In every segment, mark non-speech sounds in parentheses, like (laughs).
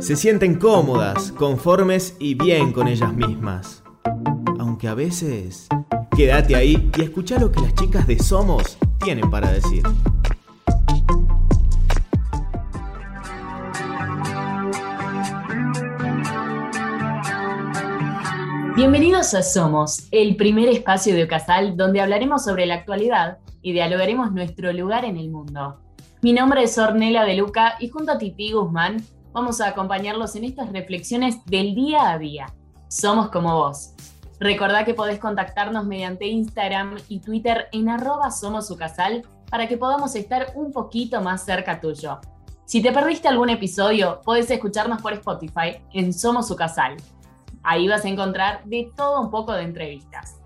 Se sienten cómodas, conformes y bien con ellas mismas. Aunque a veces... Quédate ahí y escucha lo que las chicas de Somos tienen para decir. Bienvenidos a Somos, el primer espacio de Ocasal donde hablaremos sobre la actualidad y dialogaremos nuestro lugar en el mundo. Mi nombre es Ornela de Luca y junto a Titi Guzmán vamos a acompañarlos en estas reflexiones del día a día. Somos como vos. Recordá que podés contactarnos mediante Instagram y Twitter en arroba somosucasal para que podamos estar un poquito más cerca tuyo. Si te perdiste algún episodio, podés escucharnos por Spotify en Somos Sucasal. Ahí vas a encontrar de todo un poco de entrevistas.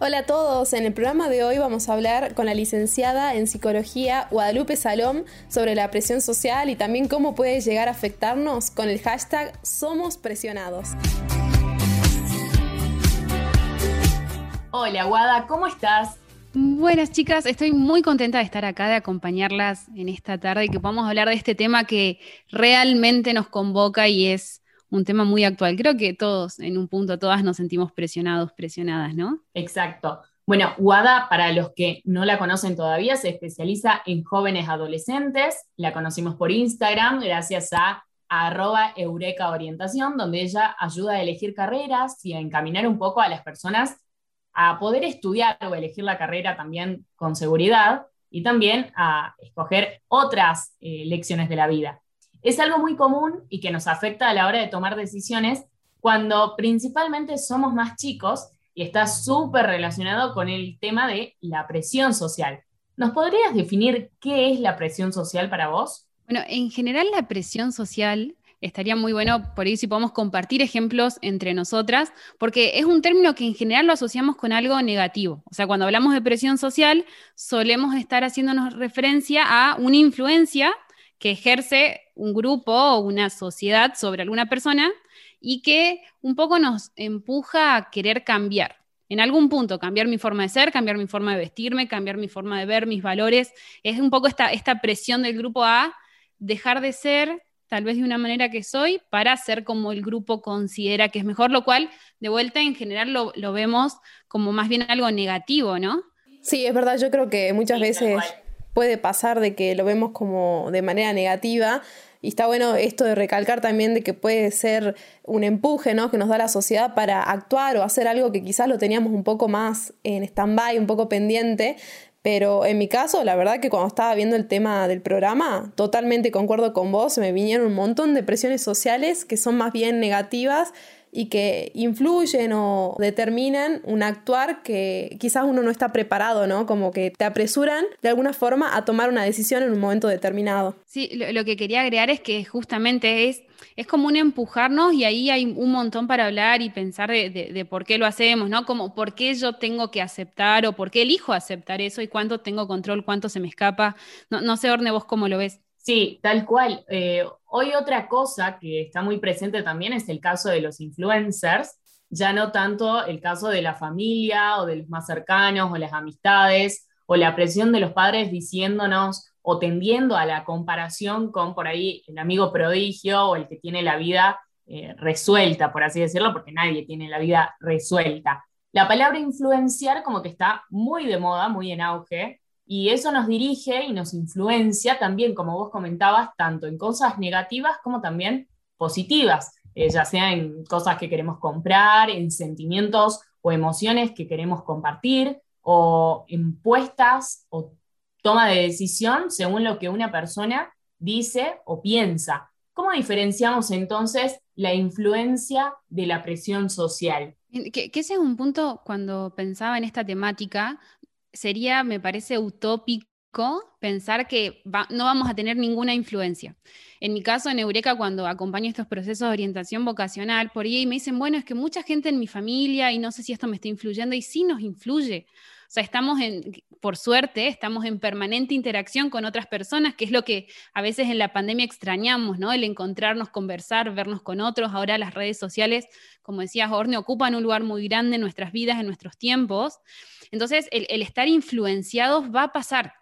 Hola a todos, en el programa de hoy vamos a hablar con la licenciada en psicología Guadalupe Salom sobre la presión social y también cómo puede llegar a afectarnos con el hashtag Somos Presionados. Hola Guada, ¿cómo estás? Buenas chicas, estoy muy contenta de estar acá, de acompañarlas en esta tarde y que podamos hablar de este tema que realmente nos convoca y es un tema muy actual. Creo que todos, en un punto, todas nos sentimos presionados, presionadas, ¿no? Exacto. Bueno, Wada, para los que no la conocen todavía, se especializa en jóvenes adolescentes. La conocimos por Instagram gracias a arroba Eureka Orientación, donde ella ayuda a elegir carreras y a encaminar un poco a las personas a poder estudiar o elegir la carrera también con seguridad y también a escoger otras eh, lecciones de la vida es algo muy común y que nos afecta a la hora de tomar decisiones cuando principalmente somos más chicos y está súper relacionado con el tema de la presión social. ¿Nos podrías definir qué es la presión social para vos? Bueno, en general la presión social estaría muy bueno por ahí si podemos compartir ejemplos entre nosotras, porque es un término que en general lo asociamos con algo negativo. O sea, cuando hablamos de presión social, solemos estar haciéndonos referencia a una influencia que ejerce un grupo o una sociedad sobre alguna persona y que un poco nos empuja a querer cambiar. En algún punto, cambiar mi forma de ser, cambiar mi forma de vestirme, cambiar mi forma de ver, mis valores. Es un poco esta, esta presión del grupo a dejar de ser tal vez de una manera que soy para ser como el grupo considera que es mejor, lo cual de vuelta en general lo, lo vemos como más bien algo negativo, ¿no? Sí, es verdad, yo creo que muchas veces puede pasar de que lo vemos como de manera negativa. Y está bueno esto de recalcar también de que puede ser un empuje ¿no? que nos da la sociedad para actuar o hacer algo que quizás lo teníamos un poco más en stand-by, un poco pendiente. Pero en mi caso, la verdad que cuando estaba viendo el tema del programa, totalmente concuerdo con vos, me vinieron un montón de presiones sociales que son más bien negativas y que influyen o determinan un actuar que quizás uno no está preparado, ¿no? Como que te apresuran de alguna forma a tomar una decisión en un momento determinado. Sí, lo, que quería agregar es que justamente es, es como un empujarnos y ahí hay un montón para hablar y pensar de, por qué lo hacemos, ¿no? Como por qué yo tengo que aceptar o por qué elijo aceptar eso y cuánto tengo control, cuánto se me escapa. No, no sé, Orne, vos cómo lo ves. Sí, tal cual. Eh, hoy otra cosa que está muy presente también es el caso de los influencers, ya no tanto el caso de la familia o de los más cercanos o las amistades o la presión de los padres diciéndonos o tendiendo a la comparación con por ahí el amigo prodigio o el que tiene la vida eh, resuelta, por así decirlo, porque nadie tiene la vida resuelta. La palabra influenciar como que está muy de moda, muy en auge, y eso nos dirige y nos influencia también, como vos comentabas, tanto en cosas negativas como también positivas, eh, ya sea en cosas que queremos comprar, en sentimientos o emociones que queremos compartir, o en puestas o toma de decisión según lo que una persona dice o piensa. ¿Cómo diferenciamos entonces la influencia de la presión social? Ese es un punto cuando pensaba en esta temática, sería, me parece, utópico pensar que no vamos a tener ninguna influencia. En mi caso, en Eureka, cuando acompaño estos procesos de orientación vocacional, por ahí me dicen, bueno, es que mucha gente en mi familia y no sé si esto me está influyendo, y sí nos influye. Sea, estamos en, por suerte, estamos en permanente interacción con otras personas, que es lo que a veces en la pandemia extrañamos, ¿no? El encontrarnos, conversar, vernos con otros. Ahora las redes sociales, como decías, Orne, ocupan un lugar muy grande en nuestras vidas, en nuestros tiempos. Entonces, el, estar influenciados va a pasar.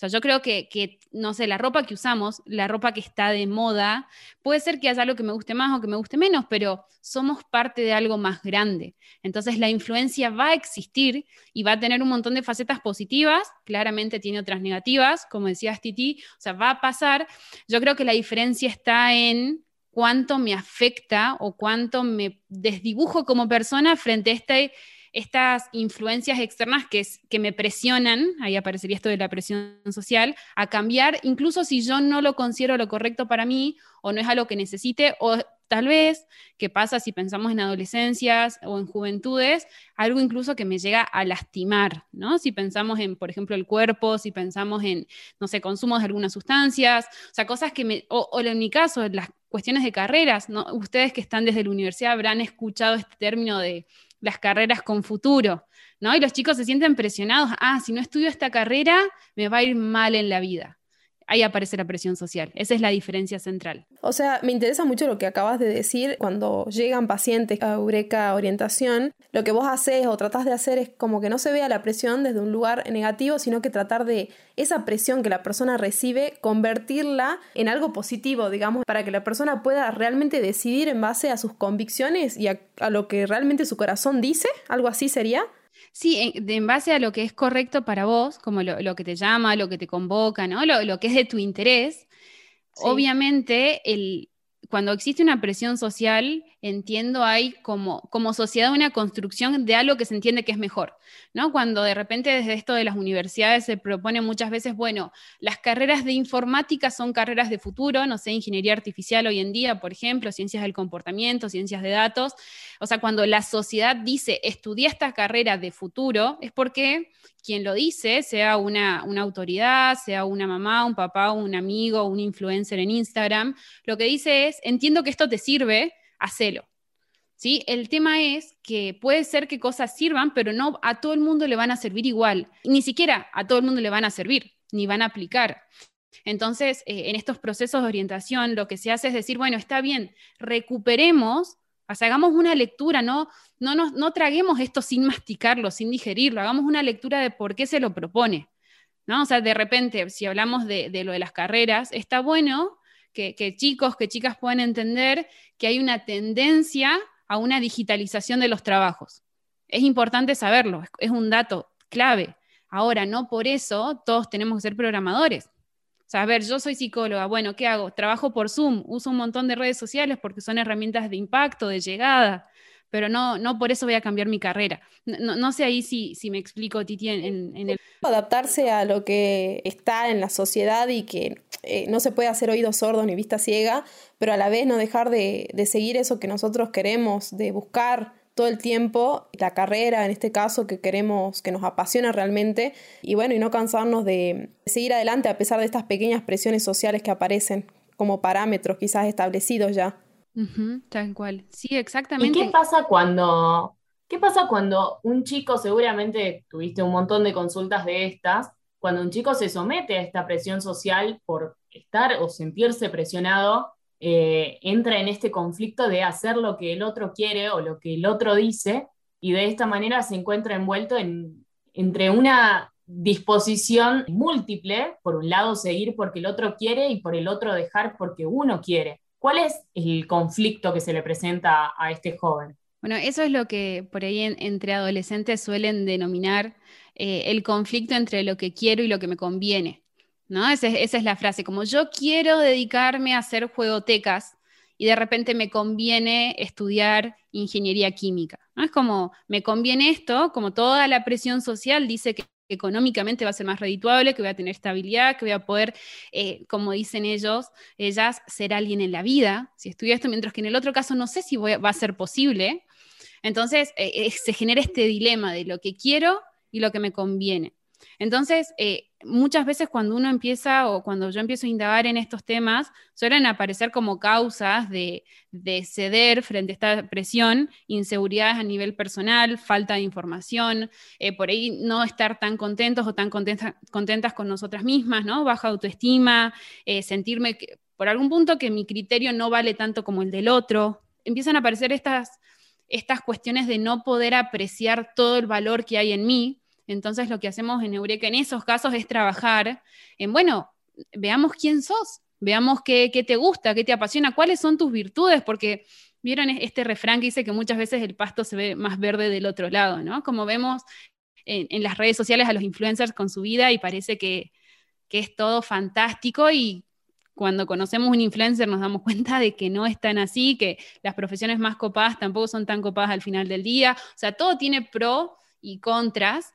Sea, yo creo que, que, no sé, la ropa que usamos, la ropa que está de moda, puede ser que haya algo que me guste más o que me guste menos, pero somos parte de algo más grande. Entonces la influencia va a existir y va a tener un montón de facetas positivas, claramente tiene otras negativas, como decías Titi, o sea, va a pasar. Yo creo que la diferencia está en cuánto me afecta o cuánto me desdibujo como persona frente a este estas influencias externas que, que me presionan, ahí aparecería esto de la presión social, a cambiar, incluso si yo no lo considero lo correcto para mí o no es algo que necesite, o tal vez, ¿qué pasa si pensamos en adolescencias o en juventudes? Algo incluso que me llega a lastimar, ¿no? Si pensamos en, por ejemplo, el cuerpo, si pensamos en, no sé, consumos de algunas sustancias, o sea, cosas que me, o en mi caso, las cuestiones de carreras, ¿no? Ustedes que están desde la universidad habrán escuchado este término de las carreras con futuro, ¿no? Y los chicos se sienten presionados, ah, si no estudio esta carrera, me va a ir mal en la vida. Ahí aparece la presión social. Esa es la diferencia central. O sea, me interesa mucho lo que acabas de decir. Cuando llegan pacientes a Eureka Orientación, lo que vos haces o tratás de hacer es como que no se vea la presión desde un lugar negativo, sino que tratar de esa presión que la persona recibe, convertirla en algo positivo, digamos, para que la persona pueda realmente decidir en base a sus convicciones y a, a lo que realmente su corazón dice. Algo así sería. Sí, en, base a lo que es correcto para vos, como lo, que te llama, lo que te convoca, ¿no? Lo, que es de tu interés. Obviamente, el, cuando existe una presión social, entiendo, hay como, como sociedad una construcción de algo que se entiende que es mejor, ¿no? Cuando de repente desde esto de las universidades se propone muchas veces, bueno, las carreras de informática son carreras de futuro, no sé, ingeniería artificial hoy en día, por ejemplo, ciencias del comportamiento, ciencias de datos, o sea, cuando la sociedad dice, estudia esta carrera de futuro, es porque quien lo dice, sea una, autoridad, sea una mamá, un papá, un amigo, un influencer en Instagram, lo que dice es, entiendo que esto te sirve, hacelo. ¿Sí? El tema es que puede ser que cosas sirvan, pero no a todo el mundo le van a servir igual. Ni siquiera a todo el mundo le van a servir, ni van a aplicar. Entonces, eh, en estos procesos de orientación, lo que se hace es decir, bueno, está bien, recuperemos hagamos una lectura, no, no, no traguemos esto sin masticarlo, sin digerirlo, hagamos una lectura de por qué se lo propone. ¿no? O sea, de repente, si hablamos de, lo de las carreras, está bueno que, chicos, que chicas puedan entender que hay una tendencia a una digitalización de los trabajos. Es importante saberlo, es un dato clave. Ahora, no por eso todos tenemos que ser programadores. Sea, a ver, yo soy psicóloga, bueno, ¿qué hago? Trabajo por Zoom, uso un montón de redes sociales porque son herramientas de impacto, de llegada, pero no, no por eso voy a cambiar mi carrera. No, sé ahí si, si me explico, Titi. Adaptarse a lo que está en la sociedad y que eh, no se puede hacer oídos sordos ni vista ciega, pero a la vez no dejar de, de seguir eso que nosotros queremos, de buscar todo el tiempo la carrera, en este caso, que queremos, que nos apasiona realmente, y bueno, y no cansarnos de seguir adelante a pesar de estas pequeñas presiones sociales que aparecen como parámetros quizás establecidos ya. tal cual. Sí, exactamente. ¿Y qué pasa cuando, qué pasa cuando un chico, seguramente tuviste un montón de consultas de estas, cuando un chico se somete a esta presión social por estar o sentirse presionado eh, entra en este conflicto de hacer lo que el otro quiere o lo que el otro dice y de esta manera se encuentra envuelto en, entre una disposición múltiple, por un lado seguir porque el otro quiere y por el otro dejar porque uno quiere. ¿Cuál es el conflicto que se le presenta a este joven? Bueno, eso es lo que por ahí entre adolescentes suelen denominar eh, el conflicto entre lo que quiero y lo que me conviene. ¿No? Esa es, la frase, como yo quiero dedicarme a hacer juegotecas y de repente me conviene estudiar ingeniería química. Es como, me conviene esto, como toda la presión social dice que económicamente va a ser más redituable, que voy a tener estabilidad, que voy a poder, eh, como dicen ellos, ellas, ser alguien en la vida, si estudio esto, mientras que en el otro caso no sé si va a ser posible. Entonces eh, eh, se genera este dilema de lo que quiero y lo que me conviene. Entonces, eh, muchas veces cuando uno empieza o cuando yo empiezo a indagar en estos temas, suelen aparecer como causas de, ceder frente a esta presión, inseguridades a nivel personal, falta de información, eh, por ahí no estar tan contentos o tan contentas con nosotras mismas, ¿no? Baja autoestima, eh, sentirme por algún punto que mi criterio no vale tanto como el del otro. Empiezan a aparecer estas, estas cuestiones de no poder apreciar todo el valor que hay en mí, Entonces lo que hacemos en Eureka en esos casos es trabajar en, bueno, veamos quién sos, veamos qué, te gusta, qué te apasiona, cuáles son tus virtudes, porque vieron este refrán que dice que muchas veces el pasto se ve más verde del otro lado, ¿no? Como vemos en, las redes sociales a los influencers con su vida y parece que, que es todo fantástico y cuando conocemos un influencer nos damos cuenta de que no es tan así, que las profesiones más copadas tampoco son tan copadas al final del día. O sea, todo tiene pro y contras.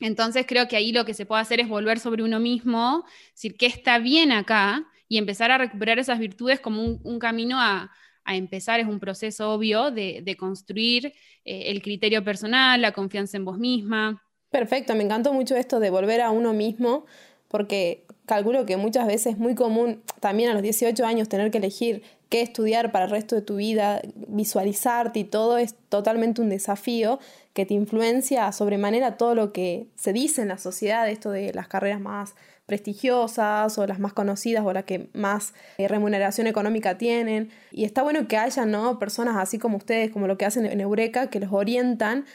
Entonces creo que ahí lo que se puede hacer es volver sobre uno mismo, decir qué está bien acá y empezar a recuperar esas virtudes como un, camino a, empezar, es un proceso obvio de, construir eh, el criterio personal, la confianza en vos misma. Perfecto, me encantó mucho esto de volver a uno mismo, porque calculo que muchas veces es muy común también a los 18 años tener que elegir qué estudiar para el resto de tu vida, visualizarte y todo es totalmente un desafío que te influencia sobremanera todo lo que se dice en la sociedad, esto de las carreras más prestigiosas o las más conocidas o las que más eh, remuneración económica tienen. Y está bueno que haya ¿no? personas así como ustedes, como lo que hacen en Eureka, que los orientan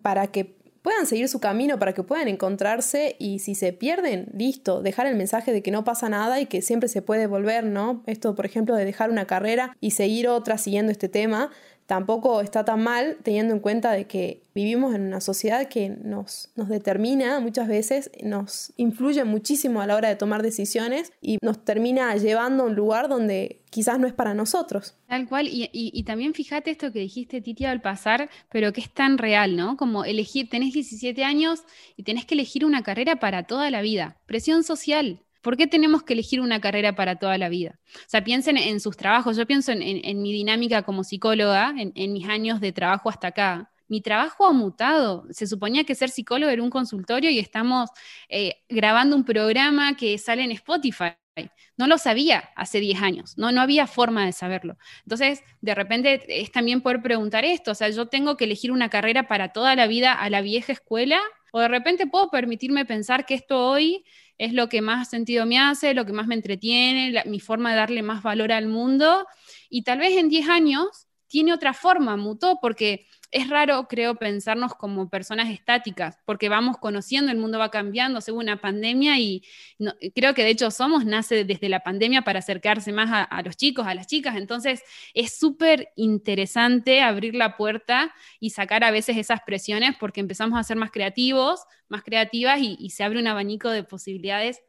para que puedan seguir su camino, para que puedan encontrarse y si se pierden, listo, dejar el mensaje de que no pasa nada y que siempre se puede volver, ¿no? Esto, por ejemplo, de dejar una carrera y seguir otra siguiendo este tema, tampoco está tan mal teniendo en cuenta de que vivimos en una sociedad que nos, nos determina muchas veces, nos influye muchísimo a la hora de tomar decisiones y nos termina llevando a un lugar donde quizás no es para nosotros. Tal cual, y, también fíjate esto que dijiste, Titi, al pasar, pero que es tan real, ¿no? Como elegir, tenés 17 años y tenés que elegir una carrera para toda la vida. Presión social, ¿Por qué tenemos que elegir una carrera para toda la vida? O sea, piensen en sus trabajos. Yo pienso en, mi dinámica como psicóloga, en, mis años de trabajo hasta acá. Mi trabajo ha mutado. Se suponía que ser psicólogo era un consultorio y estamos eh, grabando un programa que sale en Spotify. No lo sabía hace 10 años, no, no había forma de saberlo. Entonces, de repente es también poder preguntar esto, o sea, yo tengo que elegir una carrera para toda la vida a la vieja escuela, o de repente puedo permitirme pensar que esto hoy es lo que más sentido me hace, lo que más me entretiene, mi forma de darle más valor al mundo. Y tal vez en 10 años tiene otra forma, mutó, porque es raro, creo, pensarnos como personas estáticas, porque vamos conociendo, el mundo va cambiando según una pandemia y creo que de hecho Somos nace desde la pandemia para acercarse más a, los chicos, a las chicas, entonces es súper interesante abrir la puerta y sacar a veces esas presiones porque empezamos a ser más creativos, más creativas y se abre un abanico de posibilidades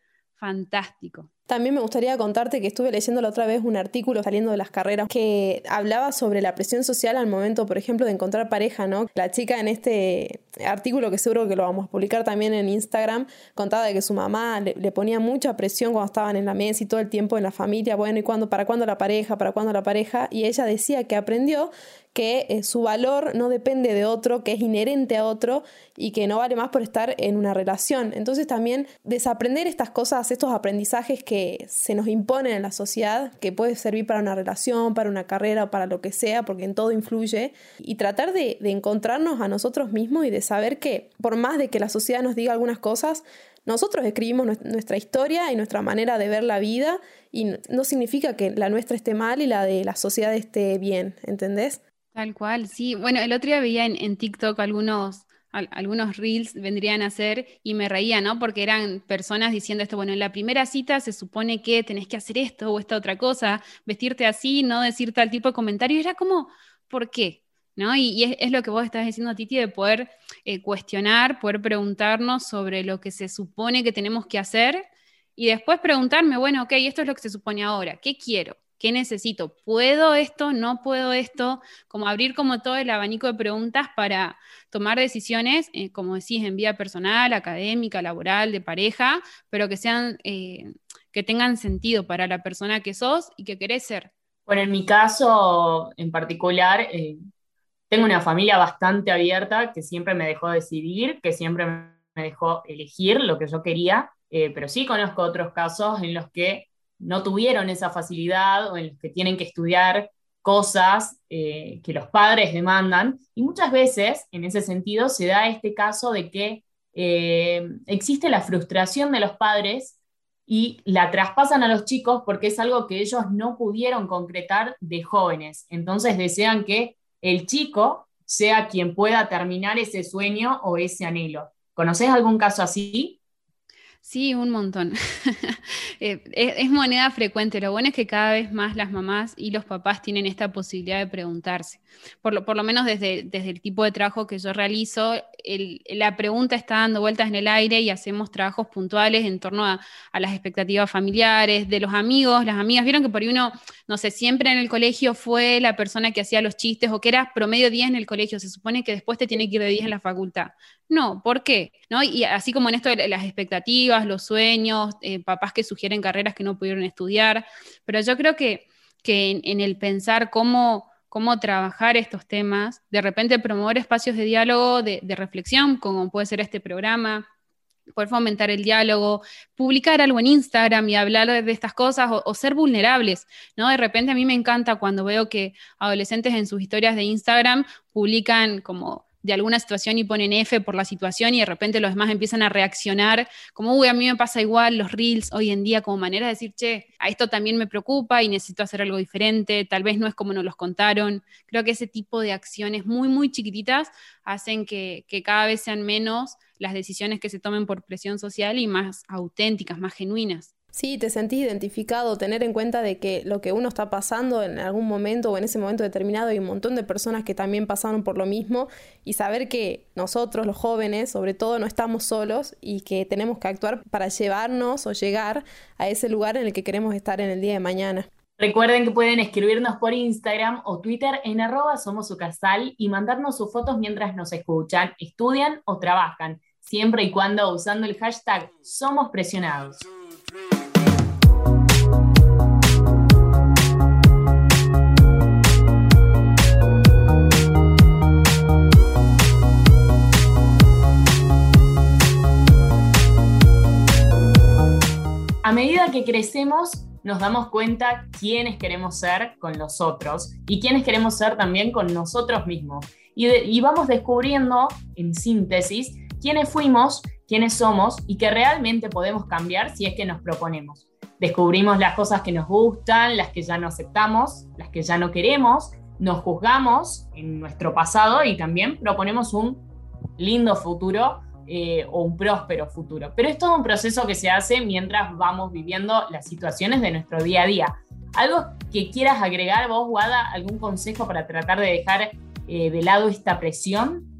fantástico. También me gustaría contarte que estuve leyendo la otra vez un artículo saliendo de las carreras que hablaba sobre la presión social al momento, por ejemplo, de encontrar pareja, ¿no? La chica en este artículo, que seguro que lo vamos a publicar también en Instagram, contaba de que su mamá le, ponía mucha presión cuando estaban en la mesa y todo el tiempo en la familia, bueno, ¿y cuándo, para cuándo la pareja, para cuándo la pareja? Y ella decía que aprendió que eh, su valor no depende de otro, que es inherente a otro y que no vale más por estar en una relación. Entonces también desaprender estas cosas, estos aprendizajes que se nos imponen en la sociedad, que puede servir para una relación, para una carrera, para lo que sea, porque en todo influye, y tratar de, encontrarnos a nosotros mismos y de saber que por más de que la sociedad nos diga algunas cosas, nosotros escribimos nuestra historia y nuestra manera de ver la vida y no significa que la nuestra esté mal y la de la sociedad esté bien, ¿entendés? Tal cual, sí. Bueno, el otro día veía en, en TikTok algunos algunos reels vendrían a ser y me reía, ¿no? Porque eran personas diciendo esto, bueno, en la primera cita se supone que tenés que hacer esto o esta otra cosa, vestirte así, no decir tal tipo de comentario, era como, ¿por qué? ¿No? Y, es, lo que vos estás diciendo, Titi, de poder eh, cuestionar, poder preguntarnos sobre lo que se supone que tenemos que hacer y después preguntarme, bueno, ok, esto es lo que se supone ahora, ¿qué quiero? ¿Qué necesito? ¿Puedo esto? ¿No puedo esto? Como abrir como todo el abanico de preguntas para tomar decisiones, eh, como decís, en vida personal, académica, laboral, de pareja, pero que sean, eh, que tengan sentido para la persona que sos y que querés ser. Bueno, en mi caso en particular, eh, tengo una familia bastante abierta que siempre me dejó decidir, que siempre me dejó elegir lo que yo quería, pero sí conozco otros casos en los que no tuvieron esa facilidad o en los que tienen que estudiar cosas eh, que los padres demandan. Y muchas veces, en ese sentido, se da este caso de que eh, existe la frustración de los padres y la traspasan a los chicos porque es algo que ellos no pudieron concretar de jóvenes. Entonces desean que el chico sea quien pueda terminar ese sueño o ese anhelo. ¿Conoces algún caso así? Sí, un montón. (laughs) Eh, es, moneda frecuente. Lo bueno es que cada vez más las mamás y los papás tienen esta posibilidad de preguntarse. Por lo, por lo menos desde, desde, el tipo de trabajo que yo realizo, la pregunta está dando vueltas en el aire y hacemos trabajos puntuales en torno a, las expectativas familiares, de los amigos, las amigas. Vieron que por ahí uno, no sé, siempre en el colegio fue la persona que hacía los chistes o que era promedio 10 en el colegio. Se supone que después te tiene que ir de 10 en la facultad. No, ¿por qué? ¿No? Y así como en esto de las expectativas, los sueños, eh, papás que sugieren carreras que no pudieron estudiar, pero yo creo que, que en, el pensar cómo, cómo trabajar estos temas, de repente promover espacios de diálogo, de, reflexión, como puede ser este programa, poder fomentar el diálogo, publicar algo en Instagram y hablar de estas cosas o, o, ser vulnerables, ¿no? De repente a mí me encanta cuando veo que adolescentes en sus historias de Instagram publican como de alguna situación y ponen F por la situación y de repente los demás empiezan a reaccionar como, uy, a mí me pasa igual, los reels hoy en día como manera de decir, che, a esto también me preocupa y necesito hacer algo diferente, tal vez no es como nos los contaron. Creo que ese tipo de acciones muy, muy chiquititas hacen que, que cada vez sean menos las decisiones que se tomen por presión social y más auténticas, más genuinas. Sí, te sentís identificado, tener en cuenta de que lo que uno está pasando en algún momento o en ese momento determinado hay un montón de personas que también pasaron por lo mismo y saber que nosotros, los jóvenes, sobre todo, no estamos solos y que tenemos que actuar para llevarnos o llegar a ese lugar en el que queremos estar en el día de mañana. Recuerden que pueden escribirnos por Instagram o Twitter en arroba somos y mandarnos sus fotos mientras nos escuchan, estudian o trabajan, siempre y cuando usando el hashtag somos presionados. A medida que crecemos, nos damos cuenta quiénes queremos ser con los otros y quiénes queremos ser también con nosotros mismos. Y, vamos descubriendo, en síntesis, quiénes fuimos, quiénes somos y que realmente podemos cambiar si es que nos proponemos. Descubrimos las cosas que nos gustan, las que ya no aceptamos, las que ya no queremos, nos juzgamos en nuestro pasado y también proponemos un lindo futuro eh, o un próspero futuro. Pero es todo un proceso que se hace mientras vamos viviendo las situaciones de nuestro día a día. ¿Algo que quieras agregar vos, Wada? ¿Algún consejo para tratar de dejar eh, de lado esta presión?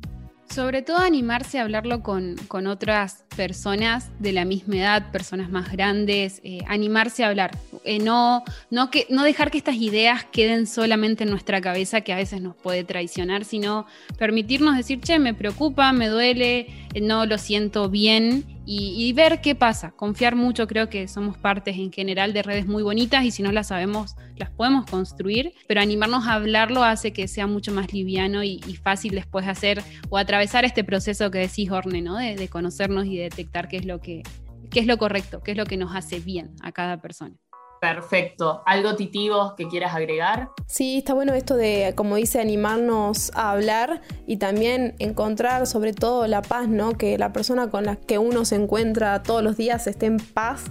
Sobre todo animarse a hablarlo con, otras personas de la misma edad, personas más grandes, eh, animarse a hablar, no, no, que, no dejar que estas ideas queden solamente en nuestra cabeza, que a veces nos puede traicionar, sino permitirnos decir, che, me preocupa, me duele, no lo siento bien y, ver qué pasa. Confiar mucho, creo que somos partes en general de redes muy bonitas y si no las sabemos, las podemos construir, pero animarnos a hablarlo hace que sea mucho más liviano y, fácil después hacer o atravesar este proceso que decís, Orne, ¿no? De, de conocernos y detectar qué es lo que qué es lo correcto, qué es lo que nos hace bien a cada persona. Perfecto. ¿Algo titivo que quieras agregar? Sí, está bueno esto de, como dice, animarnos a hablar y también encontrar sobre todo la paz, ¿no? Que la persona con la que uno se encuentra todos los días esté en paz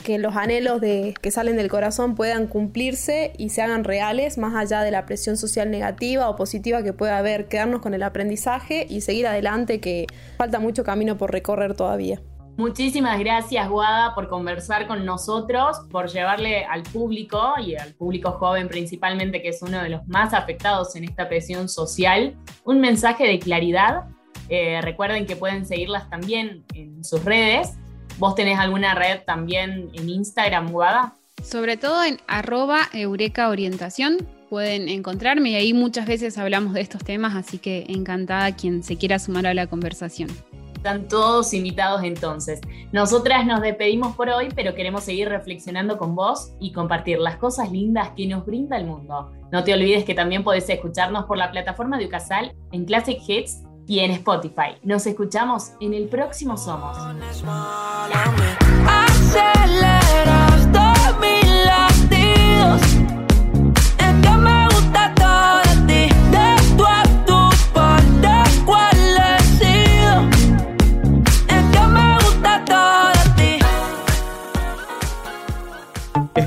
que los anhelos de, que salen del corazón puedan cumplirse y se hagan reales, más allá de la presión social negativa o positiva que pueda haber, quedarnos con el aprendizaje y seguir adelante, que falta mucho camino por recorrer todavía. Muchísimas gracias, Guada, por conversar con nosotros, por llevarle al público y al público joven principalmente, que es uno de los más afectados en esta presión social, un mensaje de claridad. Eh, recuerden que pueden seguirlas también en sus redes. ¿Vos tenés alguna red también en Instagram, Guada? Sobre todo en arroba Eureka Orientación pueden encontrarme y ahí muchas veces hablamos de estos temas, así que encantada quien se quiera sumar a la conversación. Están todos invitados entonces. Nosotras nos despedimos por hoy, pero queremos seguir reflexionando con vos y compartir las cosas lindas que nos brinda el mundo. No te olvides que también podés escucharnos por la plataforma de Ucasal en Classic Hits y en Spotify. Nos escuchamos en el próximo Somos.